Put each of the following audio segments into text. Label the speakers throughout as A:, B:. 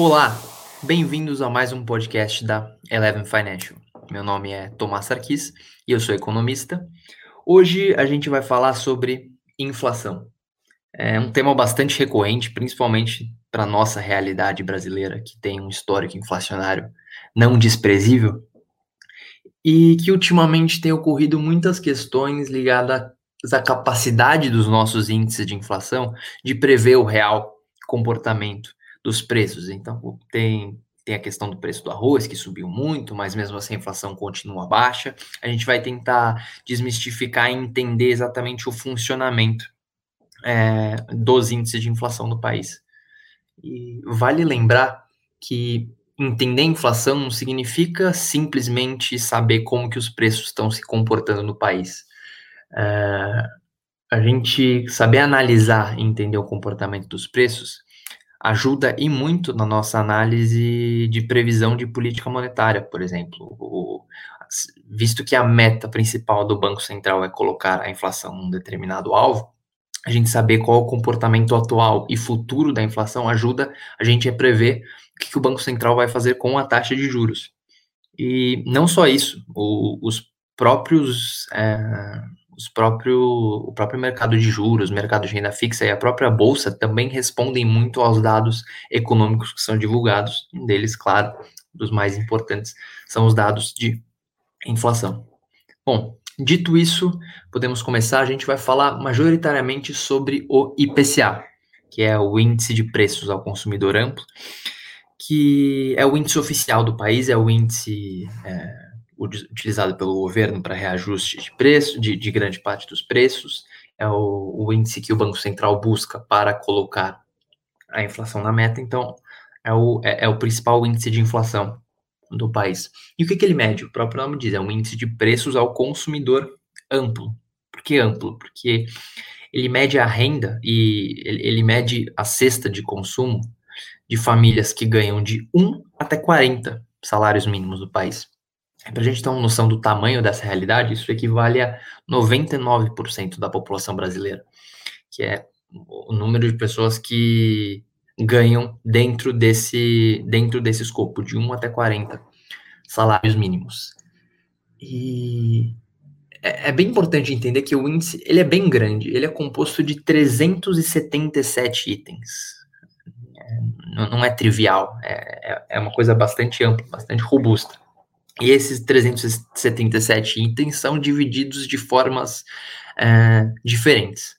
A: Olá, bem-vindos a mais um podcast da Eleven Financial. Meu nome é Tomás Sarkis e eu sou economista. Hoje a gente vai falar sobre inflação. É um tema bastante recorrente, principalmente para a nossa realidade brasileira, que tem um histórico inflacionário não desprezível, e que ultimamente tem ocorrido muitas questões ligadas à capacidade dos nossos índices de inflação de prever o real comportamento dos preços. Então, tem, tem a questão do preço do arroz, que subiu muito, mas mesmo assim a inflação continua baixa. A gente vai tentar desmistificar e entender exatamente o funcionamento é, dos índices de inflação no país. E vale lembrar que entender a inflação não significa simplesmente saber como que os preços estão se comportando no país. É, a gente saber analisar e entender o comportamento dos preços ajuda e muito na nossa análise de previsão de política monetária, por exemplo. O, visto que a meta principal do Banco Central é colocar a inflação num determinado alvo, a gente saber qual o comportamento atual e futuro da inflação ajuda a gente a prever o que, que o Banco Central vai fazer com a taxa de juros. E não só isso, o, os próprios é, os próprio, o próprio mercado de juros, mercado de renda fixa e a própria bolsa também respondem muito aos dados econômicos que são divulgados. Um deles, claro, dos mais importantes, são os dados de inflação. Bom, dito isso, podemos começar. A gente vai falar majoritariamente sobre o IPCA, que é o Índice de Preços ao Consumidor Amplo, que é o índice oficial do país, é o índice. É, utilizado pelo governo para reajuste de preço, de, de, grande parte dos preços, é o, o, índice que o Banco Central busca para colocar a inflação na meta, então é o, é, é o principal índice de inflação do país. E o que, que ele mede? O próprio nome diz, é um índice de preços ao consumidor amplo. Por que amplo? Porque ele mede a renda e ele, ele mede a cesta de consumo de famílias que ganham de 1 até 40 salários mínimos do país. Para a gente ter uma noção do tamanho dessa realidade, isso equivale a 99% da população brasileira, que é o número de pessoas que ganham dentro desse, dentro desse escopo, de 1 até 40 salários mínimos. E é, é bem importante entender que o índice ele é bem grande, ele é composto de 377 itens. É, não, não, é trivial, é, é, é uma coisa bastante ampla, bastante robusta. E esses 377 itens são divididos de formas é, diferentes.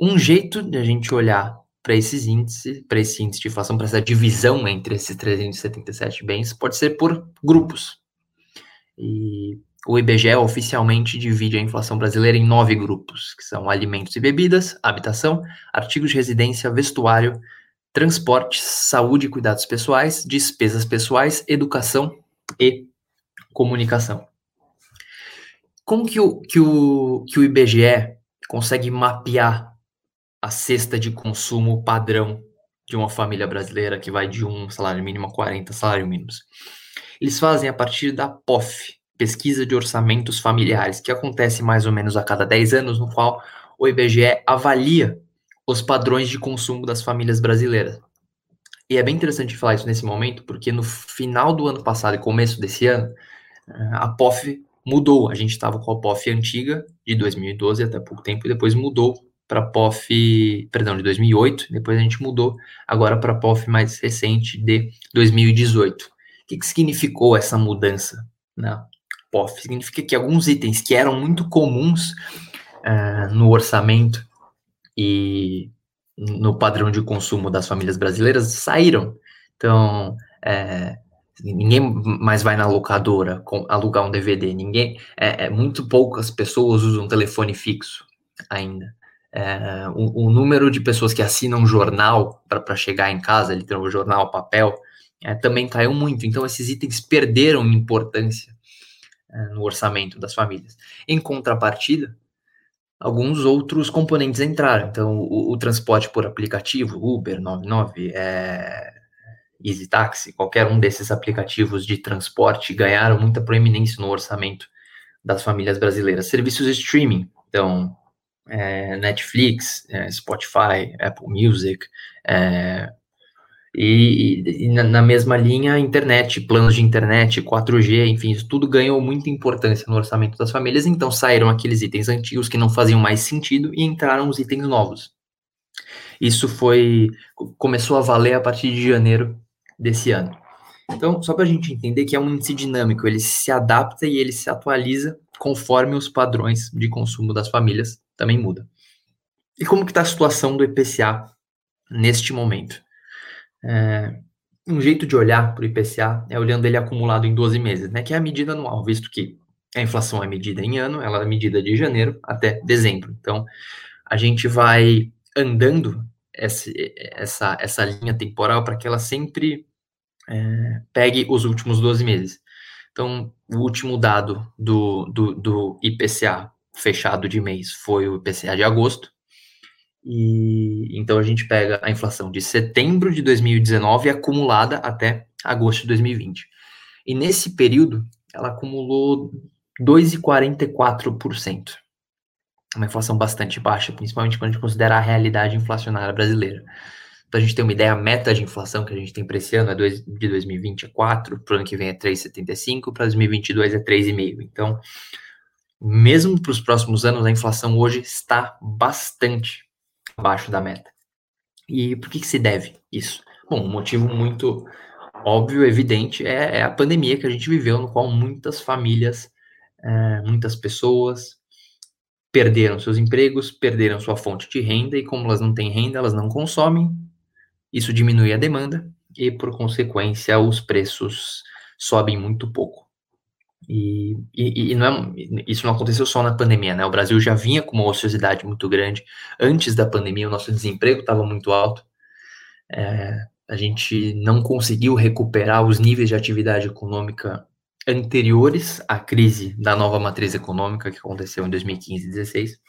A: Um jeito de a gente olhar para esses índices, para esse índice de inflação, para essa divisão entre esses 377 bens, pode ser por grupos. E o IBGE oficialmente divide a inflação brasileira em nove grupos, que são alimentos e bebidas, habitação, artigos de residência, vestuário, transporte, saúde e cuidados pessoais, despesas pessoais, educação e comunicação. Como que o, que o, que o IBGE consegue mapear a cesta de consumo padrão de uma família brasileira que vai de um salário mínimo a 40 salários mínimos? Eles fazem a partir da POF, Pesquisa de Orçamentos Familiares, que acontece mais ou menos a cada 10 anos, no qual o IBGE avalia os padrões de consumo das famílias brasileiras. E é bem interessante falar isso nesse momento, porque no final do ano passado e começo desse ano, a POF mudou. A gente estava com a POF antiga, de 2012 até pouco tempo, e depois mudou para a POF, perdão, de 2008, depois a gente mudou agora para a POF mais recente de 2018. O que, que significou essa mudança na POF? Significa que alguns itens que eram muito comuns uh, no orçamento e no padrão de consumo das famílias brasileiras saíram. Então, é, Ninguém mais vai na locadora com, alugar um DVD. Ninguém, é, é, muito poucas pessoas usam telefone fixo ainda. É, o, o, número de pessoas que assinam jornal para chegar em casa, ele tem o jornal papel, é, também caiu muito. Então esses itens perderam importância é, no orçamento das famílias. Em contrapartida, alguns outros componentes entraram. Então o, o transporte por aplicativo, Uber, 99, é, Easy Taxi, qualquer um desses aplicativos de transporte ganharam muita proeminência no orçamento das famílias brasileiras. Serviços de streaming, então é, Netflix, é, Spotify, Apple Music, é, E, e, na mesma linha, internet, planos de internet, 4G, enfim, isso tudo ganhou muita importância no orçamento das famílias, então saíram aqueles itens antigos que não faziam mais sentido e entraram os itens novos. Isso foi começou a valer a partir de janeiro desse ano. Então, só para a gente entender que é um índice dinâmico, ele se adapta e ele se atualiza conforme os padrões de consumo das famílias também mudam. E como que está a situação do IPCA neste momento? É, um jeito de olhar para o IPCA é olhando ele acumulado em 12 meses, né, que é a medida anual, visto que a inflação é medida em ano, ela é medida de janeiro até dezembro. Então, a gente vai andando essa, essa, essa linha temporal para que ela sempre é, pegue os últimos 12 meses. Então, o último dado do, do, do IPCA fechado de mês foi o IPCA de agosto, e então a gente pega a inflação de setembro de 2019 acumulada até agosto de 2020. E nesse período, ela acumulou 2,44%. Uma inflação bastante baixa, principalmente quando a gente considera a realidade inflacionária brasileira. Então a gente tem uma ideia, a meta de inflação que a gente tem para esse ano é dois, de 2020 é 4, para o ano que vem é 3,75, para 2022 é 3,5. Então, mesmo para os próximos anos, a inflação hoje está bastante abaixo da meta. E por que, que se deve isso? Bom, um motivo muito óbvio, evidente, é, é, a pandemia que a gente viveu, no qual muitas famílias, é, muitas pessoas perderam seus empregos, perderam sua fonte de renda, e como elas não têm renda, elas não consomem, isso diminui a demanda, e por consequência os preços sobem muito pouco. E, e, e não é, isso não aconteceu só na pandemia, né? O Brasil já vinha com uma ociosidade muito grande. Antes da pandemia, o nosso desemprego estava muito alto. É, a gente não conseguiu recuperar os níveis de atividade econômica anteriores à crise da nova matriz econômica que aconteceu em 2015 e 2016.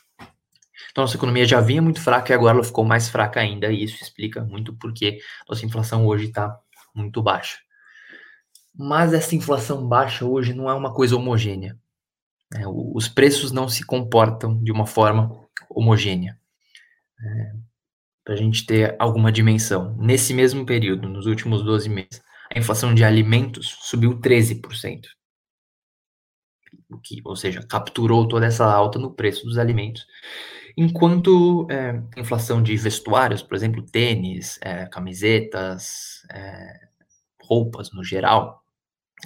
A: Então, nossa economia já vinha muito fraca e agora ela ficou mais fraca ainda, e isso explica muito porque nossa inflação hoje está muito baixa. Mas essa inflação baixa hoje não é uma coisa homogênea. Né? Os preços não se comportam de uma forma homogênea. É, Para a gente ter alguma dimensão. Nesse mesmo período, nos últimos 12 meses, a inflação de alimentos subiu 13%. O que, ou seja, capturou toda essa alta no preço dos alimentos. Enquanto é, inflação de vestuários, por exemplo, tênis, é, camisetas, é, roupas no geral,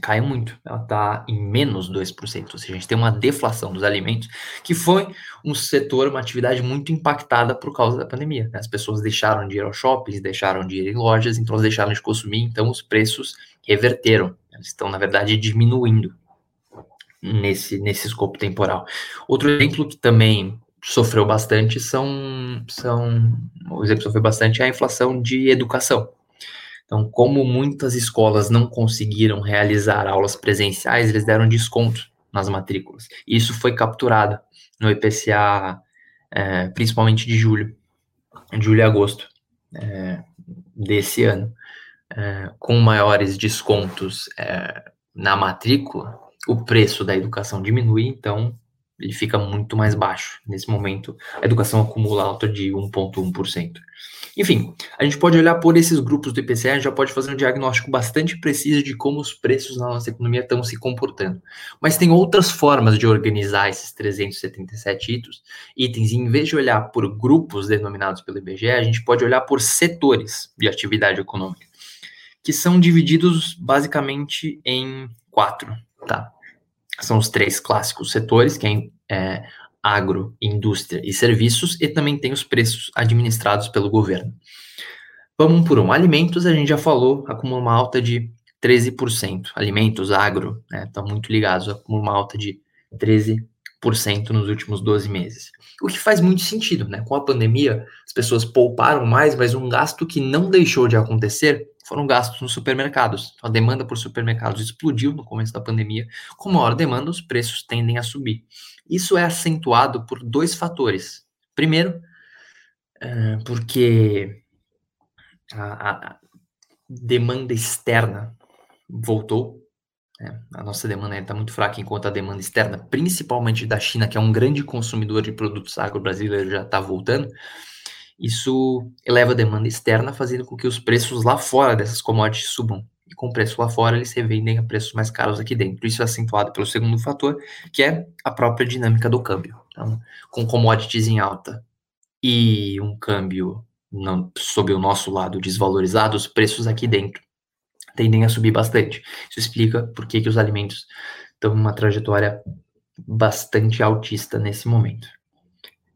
A: cai muito. Ela está em menos 2%. Ou seja, a gente tem uma deflação dos alimentos, que foi um setor, uma atividade muito impactada por causa da pandemia. Né? As pessoas deixaram de ir aos shoppings, deixaram de ir em lojas, então elas deixaram de consumir, então os preços reverteram. Eles estão, na verdade, diminuindo nesse, nesse escopo temporal. Outro exemplo que também sofreu bastante são, são o exemplo sofreu bastante é a inflação de educação. Então, como muitas escolas não conseguiram realizar aulas presenciais, eles deram desconto nas matrículas. Isso foi capturado no IPCA, é, principalmente de julho, julho e agosto é, desse ano. É, com maiores descontos é, na matrícula, o preço da educação diminui, então ele fica muito mais baixo. Nesse momento, a educação acumula alta de 1,1%. Enfim, a gente pode olhar por esses grupos do IPCA, a gente já pode fazer um diagnóstico bastante preciso de como os preços na nossa economia estão se comportando. Mas tem outras formas de organizar esses 377 itens, itens, e em vez de olhar por grupos denominados pelo IBGE, a gente pode olhar por setores de atividade econômica, que são divididos basicamente em quatro, tá? São os três clássicos setores, que é, é agro, indústria e serviços, e também tem os preços administrados pelo governo. Vamos um por um. Alimentos, a gente já falou, acumula uma alta de 13%. Alimentos, agro, né, estão muito ligados, acumula uma alta de 13% nos últimos 12 meses. O que faz muito sentido, né? Com a pandemia, as pessoas pouparam mais, mas um gasto que não deixou de acontecer foram gastos nos supermercados. A demanda por supermercados explodiu no começo da pandemia. Com maior demanda, os preços tendem a subir. Isso é acentuado por dois fatores. Primeiro, é, porque a, demanda externa voltou. Né? A nossa demanda está muito fraca, enquanto a demanda externa, principalmente da China, que é um grande consumidor de produtos agro brasileiro, já está voltando. Isso eleva a demanda externa, fazendo com que os preços lá fora dessas commodities subam. E com o preço lá fora, eles se vendem a preços mais caros aqui dentro. Isso é acentuado pelo segundo fator, que é a própria dinâmica do câmbio. Então, com commodities em alta e um câmbio não, sob o nosso lado desvalorizado, os preços aqui dentro tendem a subir bastante. Isso explica por que, que os alimentos estão numa trajetória bastante altista nesse momento.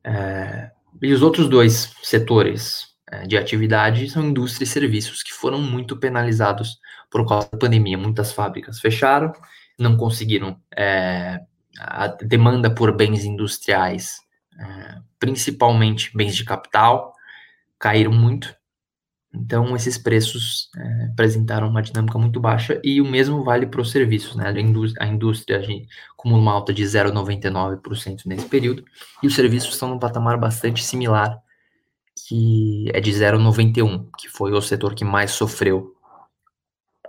A: É, e os outros dois setores é, de atividade são indústria e serviços, que foram muito penalizados por causa da pandemia. Muitas fábricas fecharam, não conseguiram. É, a demanda por bens industriais, é, principalmente bens de capital, caíram muito. Então, esses preços é, apresentaram uma dinâmica muito baixa e o mesmo vale para os serviços. Né? A indústria, a acumula uma alta de 0,99% nesse período e os serviços estão num patamar bastante similar, que é de 0,91%, que foi o setor que mais sofreu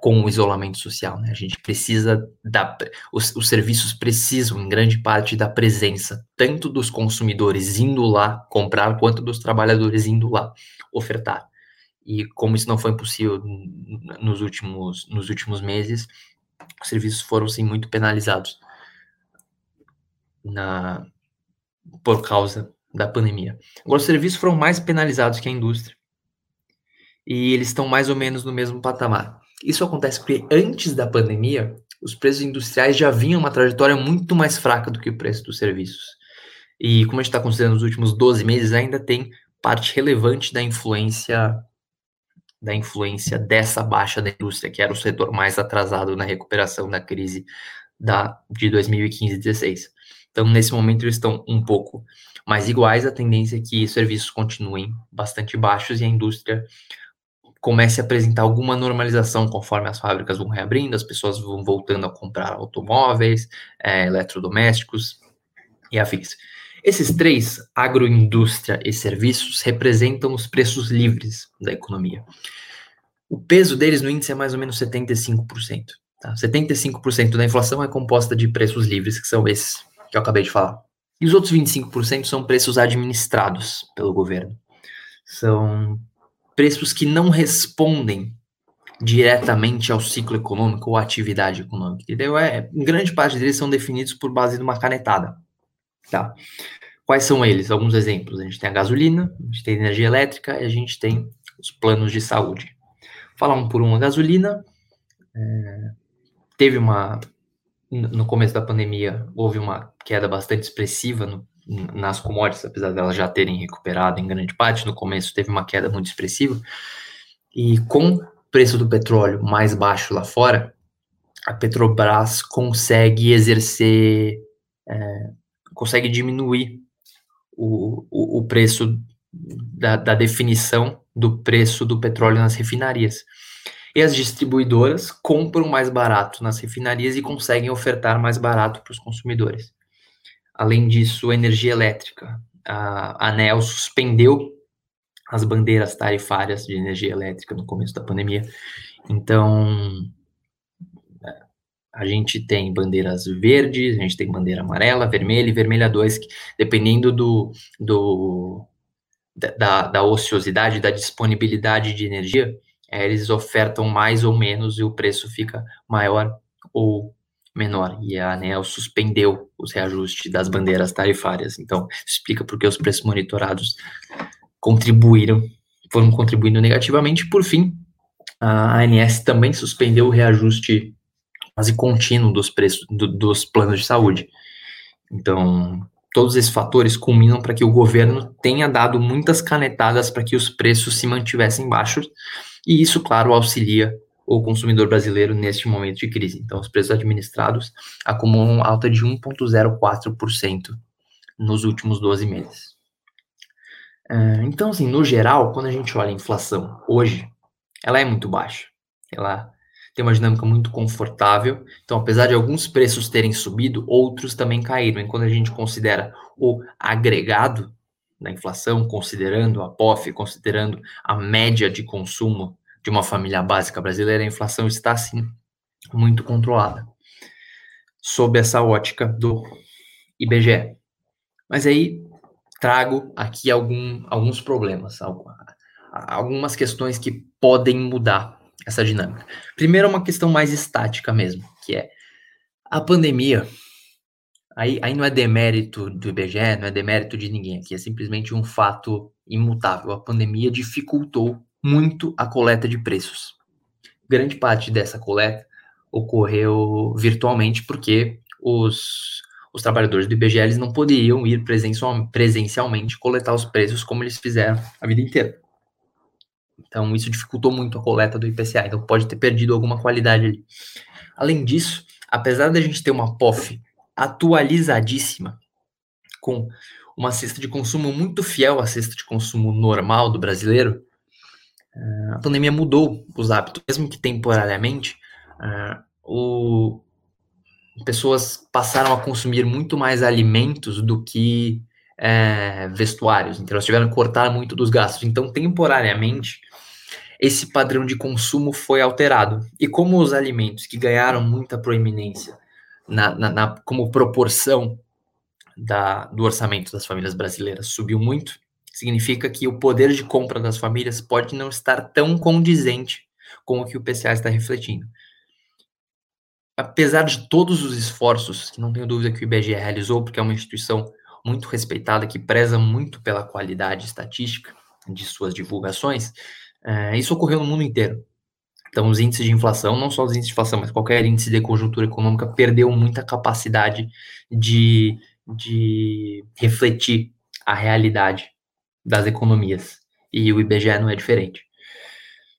A: com o isolamento social. Né? A gente precisa da. Os, os serviços precisam, em grande parte, da presença tanto dos consumidores indo lá comprar, quanto dos trabalhadores indo lá ofertar. E como isso não foi possível nos últimos, nos últimos meses, os serviços foram sim muito penalizados na por causa da pandemia. Agora os serviços foram mais penalizados que a indústria. E eles estão mais ou menos no mesmo patamar. Isso acontece porque antes da pandemia, os preços industriais já vinham uma trajetória muito mais fraca do que o preço dos serviços. E como a gente está considerando os últimos 12 meses, ainda tem parte relevante da influência da influência dessa baixa da indústria, que era o setor mais atrasado na recuperação da crise da, de 2015 e 2016. Então, nesse momento, eles estão um pouco mais iguais, a tendência é que serviços continuem bastante baixos e a indústria comece a apresentar alguma normalização conforme as fábricas vão reabrindo, as pessoas vão voltando a comprar automóveis, é, eletrodomésticos e afins. Esses três, agroindústria e serviços, representam os preços livres da economia. O peso deles no índice é mais ou menos 75%. Tá? 75% da inflação é composta de preços livres, que são esses que eu acabei de falar. E os outros 25% são preços administrados pelo governo. São preços que não respondem diretamente ao ciclo econômico ou à atividade econômica. Entendeu? É, grande parte deles são definidos por base de uma canetada. Tá? Quais são eles? Alguns exemplos. A gente tem a gasolina, a gente tem a energia elétrica e a gente tem os planos de saúde. Falar um por um, a gasolina. É, teve uma. No começo da pandemia, houve uma queda bastante expressiva no, nas commodities, apesar delas já terem recuperado em grande parte. No começo, teve uma queda muito expressiva. E com o preço do petróleo mais baixo lá fora, a Petrobras consegue exercer é, consegue diminuir o, o, o preço da, da, definição do preço do petróleo nas refinarias. E as distribuidoras compram mais barato nas refinarias e conseguem ofertar mais barato para os consumidores. Além disso, a energia elétrica. A ANEL suspendeu as bandeiras tarifárias de energia elétrica no começo da pandemia. Então, a gente tem bandeiras verdes, a gente tem bandeira amarela, vermelha e vermelha 2, que, dependendo do, do da, da, ociosidade, da disponibilidade de energia, é, eles ofertam mais ou menos e o preço fica maior ou menor. E a ANEL suspendeu os reajustes das bandeiras tarifárias. Então, explica porque os preços monitorados contribuíram, foram contribuindo negativamente. Por fim, a ANS também suspendeu o reajuste quase contínuo dos preços do, dos planos de saúde. Então, todos esses fatores culminam para que o governo tenha dado muitas canetadas para que os preços se mantivessem baixos, e isso, claro, auxilia o consumidor brasileiro neste momento de crise. Então, os preços administrados acumulam alta de 1,04% nos últimos 12 meses. É, então, assim, no geral, quando a gente olha a inflação hoje, ela é muito baixa. Ela tem uma dinâmica muito confortável. Então, apesar de alguns preços terem subido, outros também caíram. E quando a gente considera o agregado da inflação, considerando a POF, considerando a média de consumo de uma família básica brasileira, a inflação está, sim, muito controlada. Sob essa ótica do IBGE. Mas aí trago aqui algum, alguns problemas, algumas questões que podem mudar essa dinâmica. Primeiro, uma questão mais estática mesmo, que é a pandemia. Aí, aí não é demérito do IBGE, não é demérito de ninguém aqui, é simplesmente um fato imutável. A pandemia dificultou muito a coleta de preços. Grande parte dessa coleta ocorreu virtualmente porque os, os trabalhadores do IBGE eles não poderiam ir presencial, presencialmente coletar os preços como eles fizeram a vida inteira. Então, isso dificultou muito a coleta do IPCA. Então, pode ter perdido alguma qualidade ali. Além disso, apesar da gente ter uma POF atualizadíssima, com uma cesta de consumo muito fiel à cesta de consumo normal do brasileiro, a pandemia mudou os hábitos, mesmo que temporariamente, o, pessoas passaram a consumir muito mais alimentos do que é, vestuários, então elas tiveram que cortar muito dos gastos. Então, temporariamente, esse padrão de consumo foi alterado. E como os alimentos que ganharam muita proeminência na, na, na como proporção da, do orçamento das famílias brasileiras subiu muito, significa que o poder de compra das famílias pode não estar tão condizente com o que o PCA está refletindo. Apesar de todos os esforços, que não tenho dúvida que o IBGE realizou, porque é uma instituição muito respeitada, que preza muito pela qualidade estatística de suas divulgações, é, isso ocorreu no mundo inteiro. Então, os índices de inflação, não só os índices de inflação, mas qualquer índice de conjuntura econômica, perdeu muita capacidade de, de refletir a realidade das economias. E o IBGE não é diferente.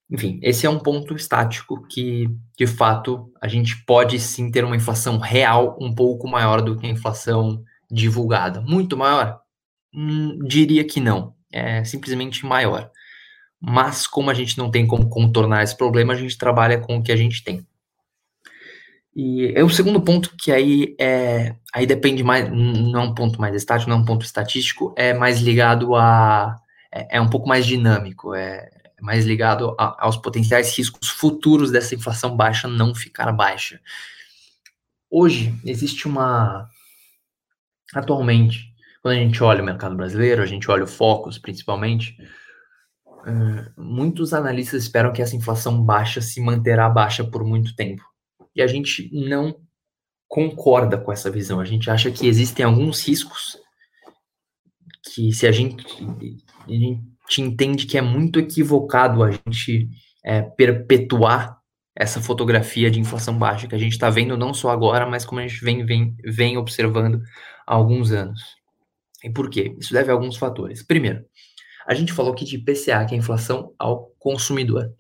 A: Enfim, esse é um ponto estático que, de fato, a gente pode sim ter uma inflação real um pouco maior do que a inflação divulgada. Muito maior? Hum, diria que não. É simplesmente maior. Mas, como a gente não tem como contornar esse problema, a gente trabalha com o que a gente tem. E é o segundo ponto que aí é aí depende mais não é um ponto mais estático, não é um ponto estatístico, é mais ligado a é, é um pouco mais dinâmico, é, mais ligado a, aos potenciais riscos futuros dessa inflação baixa não ficar baixa. Hoje existe uma atualmente quando a gente olha o mercado brasileiro, a gente olha o Focus principalmente, uh, muitos analistas esperam que essa inflação baixa se manterá baixa por muito tempo e a gente não concorda com essa visão. A gente acha que existem alguns riscos que se a gente, a gente entende que é muito equivocado a gente é, perpetuar essa fotografia de inflação baixa que a gente está vendo não só agora, mas como a gente vem, vem, vem observando há alguns anos. E por quê? Isso deve a alguns fatores. Primeiro, a gente falou aqui de IPCA, que é a inflação ao consumidor.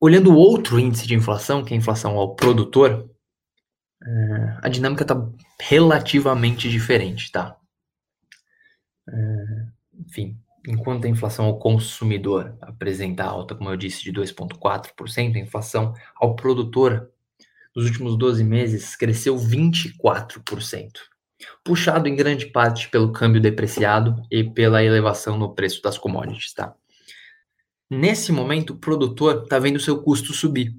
A: Olhando o outro índice de inflação, que é a inflação ao produtor, é, a dinâmica está relativamente diferente, tá? É, enfim, enquanto a inflação ao consumidor apresenta alta, como eu disse, de 2,4%, a inflação ao produtor nos últimos 12 meses cresceu 24%, puxado em grande parte pelo câmbio depreciado e pela elevação no preço das commodities, tá? Nesse momento, o produtor está vendo seu custo subir.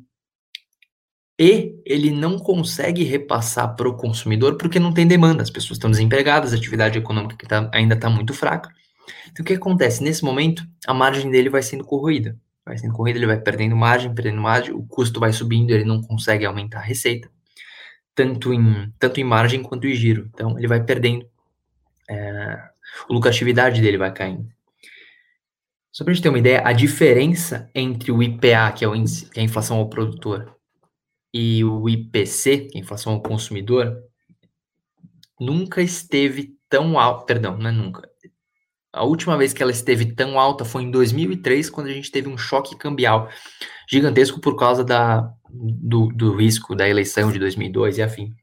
A: E ele não consegue repassar para o consumidor porque não tem demanda. As pessoas estão desempregadas, a atividade econômica tá, ainda está muito fraca. Então, o que acontece? Nesse momento, a margem dele vai sendo corroída. Vai sendo corroída, ele vai perdendo margem, perdendo margem, o custo vai subindo, ele não consegue aumentar a receita, tanto em, tanto em margem quanto em giro. Então, ele vai perdendo, é, a lucratividade dele vai caindo. Só para a gente ter uma ideia, a diferença entre o IPA, que é, o índice, que é a inflação ao produtor, e o IPC, que é a inflação ao consumidor, nunca esteve tão alta, perdão, não é nunca. A última vez que ela esteve tão alta foi em 2003, quando a gente teve um choque cambial gigantesco por causa da, do, do risco da eleição de 2002 e afim.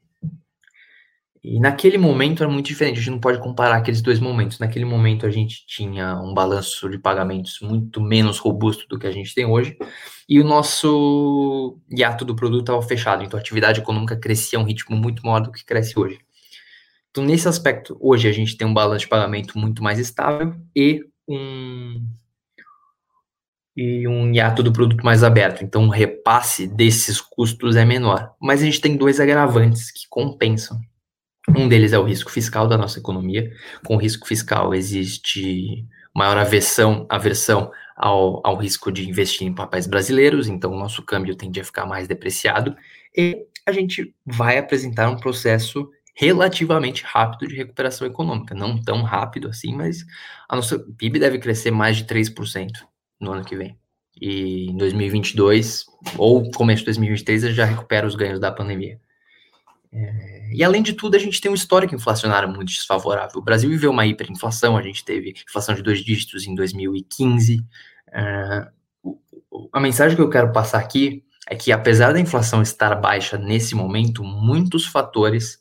A: E naquele momento era muito diferente, a gente não pode comparar aqueles dois momentos. Naquele momento a gente tinha um balanço de pagamentos muito menos robusto do que a gente tem hoje, e o nosso hiato do produto estava fechado, então a atividade econômica crescia a um ritmo muito maior do que cresce hoje. Então, nesse aspecto, hoje a gente tem um balanço de pagamento muito mais estável e um, e um hiato do produto mais aberto. Então, o repasse desses custos é menor. Mas a gente tem dois agravantes que compensam Um deles é o risco fiscal da nossa economia. Com o risco fiscal existe maior aversão, aversão ao, ao risco de investir em papéis brasileiros, então o nosso câmbio tende a ficar mais depreciado e a gente vai apresentar um processo relativamente rápido de recuperação econômica. Não tão rápido assim, mas a nossa PIB deve crescer mais de 3% no ano que vem. E em 2022, ou começo de 2023, já recupera os ganhos da pandemia. É, e além de tudo, a gente tem um histórico inflacionário muito desfavorável. O Brasil viveu uma hiperinflação, a gente teve inflação de dois dígitos em 2015. É, a mensagem que eu quero passar aqui é que, apesar da inflação estar baixa nesse momento, muitos fatores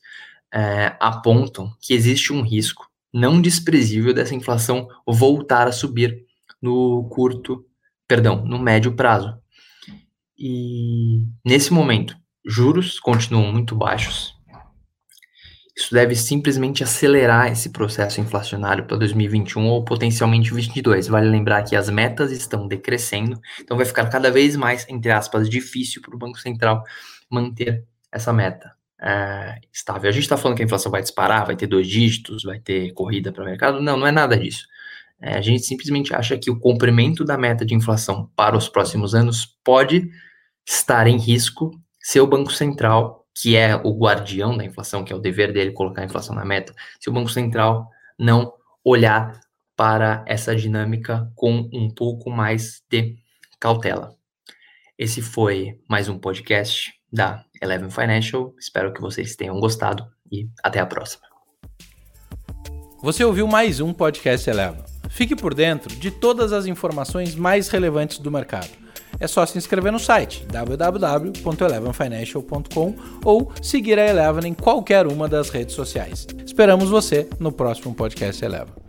A: é, apontam que existe um risco não desprezível dessa inflação voltar a subir no curto, perdão, no médio prazo. E nesse momento, juros continuam muito baixos. Isso deve simplesmente acelerar esse processo inflacionário para 2021 ou potencialmente 2022. Vale lembrar que as metas estão decrescendo, então vai ficar cada vez mais, entre aspas, difícil para o Banco Central manter essa meta é, estável. A gente está falando que a inflação vai disparar, vai ter dois dígitos, vai ter corrida para o mercado. Não, não é nada disso. É, a gente simplesmente acha que o comprimento da meta de inflação para os próximos anos pode estar em risco se o Banco Central, que é o guardião da inflação, que é o dever dele colocar a inflação na meta, se o Banco Central não olhar para essa dinâmica com um pouco mais de cautela. Esse foi mais um podcast da Eleven Financial. Espero que vocês tenham gostado e até a próxima.
B: Você ouviu mais um podcast Eleven. Fique por dentro de todas as informações mais relevantes do mercado. É só se inscrever no site www.elevenfinancial.com ou seguir a Eleven em qualquer uma das redes sociais. Esperamos você no próximo podcast Eleven.